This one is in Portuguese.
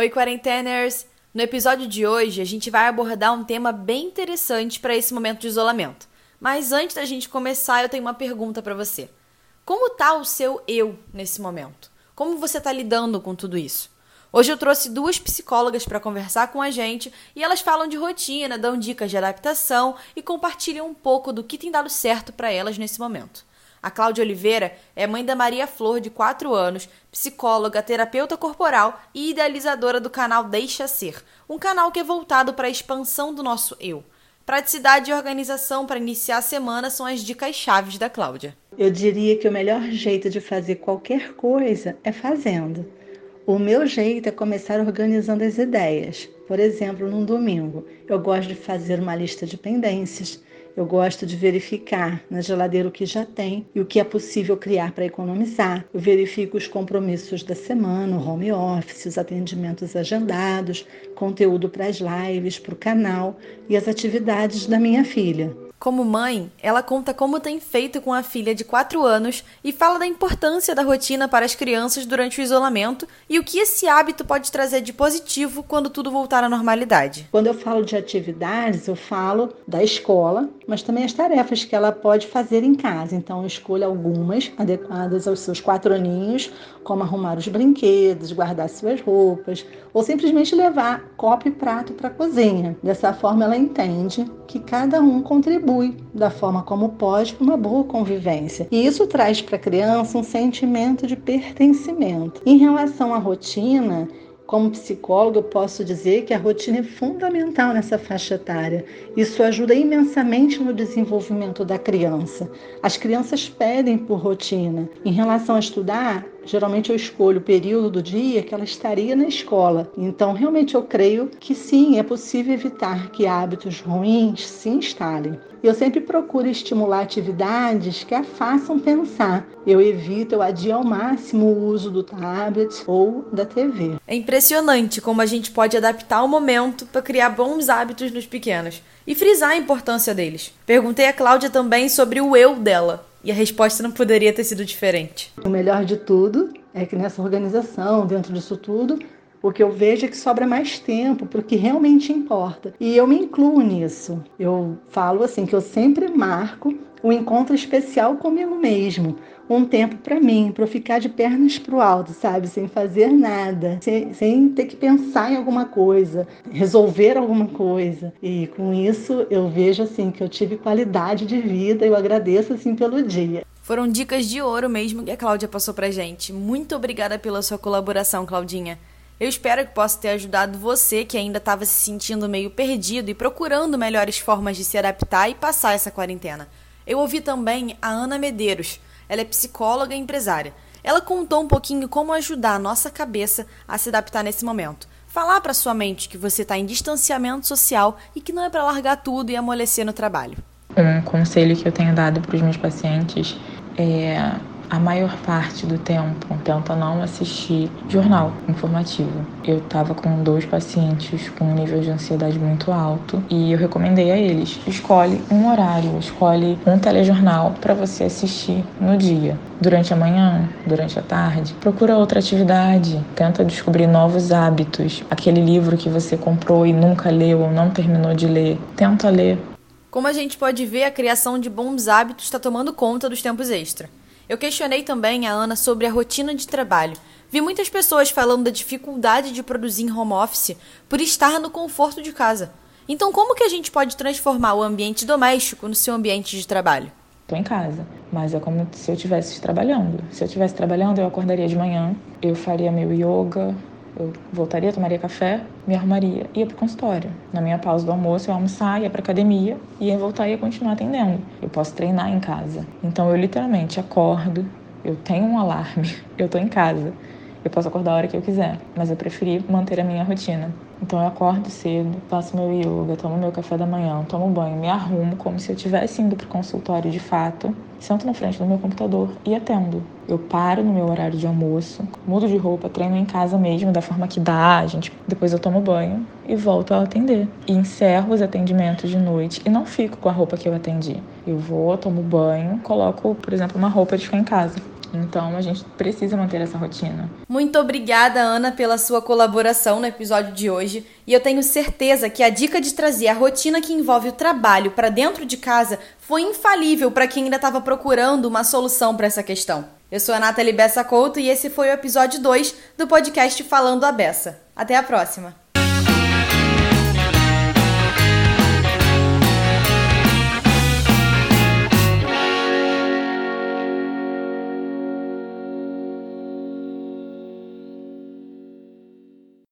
Oi, quarenteners! No episódio de hoje, a gente vai abordar um tema bem interessante para esse momento de isolamento. Mas antes da gente começar, eu tenho uma pergunta para você. Como tá o seu eu nesse momento? Como você está lidando com tudo isso? Hoje eu trouxe duas psicólogas para conversar com a gente e elas falam de rotina, dão dicas de adaptação e compartilham um pouco do que tem dado certo para elas nesse momento. A Cláudia Oliveira é mãe da Maria Flor, de 4 anos, psicóloga, terapeuta corporal e idealizadora do canal Deixa Ser, um canal que é voltado para a expansão do nosso eu. Praticidade e organização para iniciar a semana são as dicas chaves da Cláudia. Eu diria que o melhor jeito de fazer qualquer coisa é fazendo. O meu jeito é começar organizando as ideias. Por exemplo, num domingo, eu gosto de fazer uma lista de pendências eu gosto de verificar na geladeira o que já tem e o que é possível criar para economizar. Eu verifico os compromissos da semana, o home office, os atendimentos agendados, conteúdo para as lives, para o canal e as atividades da minha filha. Como mãe, ela conta como tem feito com a filha de 4 anos e fala da importância da rotina para as crianças durante o isolamento e o que esse hábito pode trazer de positivo quando tudo voltar à normalidade. Quando eu falo de atividades, eu falo da escola, mas também as tarefas que ela pode fazer em casa. Então, eu escolho algumas adequadas aos seus quatro aninhos, como arrumar os brinquedos, guardar suas roupas, ou simplesmente levar copo e prato para a cozinha. Dessa forma, ela entende que cada um contribui da forma como pode para uma boa convivência. E isso traz para a criança um sentimento de pertencimento. Em relação à rotina, como psicóloga, posso dizer que a rotina é fundamental nessa faixa etária. Isso ajuda imensamente no desenvolvimento da criança. As crianças pedem por rotina. Em relação a estudar, geralmente eu escolho o período do dia que ela estaria na escola. Então, realmente eu creio que sim, é possível evitar que hábitos ruins se instalem. Eu sempre procuro estimular atividades que a façam pensar. Eu evito, eu adio ao máximo o uso do tablet ou da TV. É impressionante como a gente pode adaptar o momento para criar bons hábitos nos pequenos e frisar a importância deles. Perguntei a Cláudia também sobre o eu dela. E a resposta não poderia ter sido diferente. O melhor de tudo é que nessa organização, dentro disso tudo, o que eu vejo que sobra mais tempo para o que realmente importa. E eu me incluo nisso. Eu falo assim que eu sempre marco um encontro especial comigo mesmo, um tempo para mim, para eu ficar de pernas para o alto, sabe, sem fazer nada, sem, sem ter que pensar em alguma coisa, resolver alguma coisa. E com isso eu vejo assim que eu tive qualidade de vida, eu agradeço assim pelo dia. Foram dicas de ouro mesmo que a Cláudia passou pra gente. Muito obrigada pela sua colaboração, Claudinha. Eu espero que possa ter ajudado você que ainda estava se sentindo meio perdido e procurando melhores formas de se adaptar e passar essa quarentena. Eu ouvi também a Ana Medeiros. Ela é psicóloga e empresária. Ela contou um pouquinho como ajudar a nossa cabeça a se adaptar nesse momento. Falar para sua mente que você está em distanciamento social e que não é para largar tudo e amolecer no trabalho. Um conselho que eu tenho dado para os meus pacientes é a maior parte do tempo tenta não assistir jornal informativo. Eu estava com dois pacientes com um nível de ansiedade muito alto e eu recomendei a eles: escolhe um horário, escolhe um telejornal para você assistir no dia. Durante a manhã, durante a tarde, procura outra atividade, tenta descobrir novos hábitos. Aquele livro que você comprou e nunca leu ou não terminou de ler, tenta ler. Como a gente pode ver, a criação de bons hábitos está tomando conta dos tempos extra. Eu questionei também a Ana sobre a rotina de trabalho. Vi muitas pessoas falando da dificuldade de produzir em home office por estar no conforto de casa. Então, como que a gente pode transformar o ambiente doméstico no seu ambiente de trabalho? Estou em casa, mas é como se eu estivesse trabalhando. Se eu estivesse trabalhando, eu acordaria de manhã, eu faria meu yoga, eu voltaria, tomaria café, me arrumaria, ia para o consultório. Na minha pausa do almoço, eu almoçar, ia para academia, ia voltar e ia continuar atendendo. Eu posso treinar em casa. Então eu literalmente acordo, eu tenho um alarme, eu estou em casa. Eu posso acordar a hora que eu quiser, mas eu preferi manter a minha rotina. Então eu acordo cedo, faço meu yoga, tomo meu café da manhã, tomo banho, me arrumo como se eu estivesse indo para o consultório de fato, sento na frente do meu computador e atendo. Eu paro no meu horário de almoço, mudo de roupa, treino em casa mesmo, da forma que dá, gente, depois eu tomo banho e volto a atender. E encerro os atendimentos de noite e não fico com a roupa que eu atendi. Eu vou, tomo banho, coloco, por exemplo, uma roupa de ficar em casa Então a gente precisa manter essa rotina. Muito obrigada, Ana, pela sua colaboração no episódio de hoje. E eu tenho certeza que a dica de trazer a rotina que envolve o trabalho para dentro de casa foi infalível para quem ainda estava procurando uma solução para essa questão. Eu sou a Nathalie Bessa Couto e esse foi o episódio 2 do podcast Falando a Bessa. Até a próxima!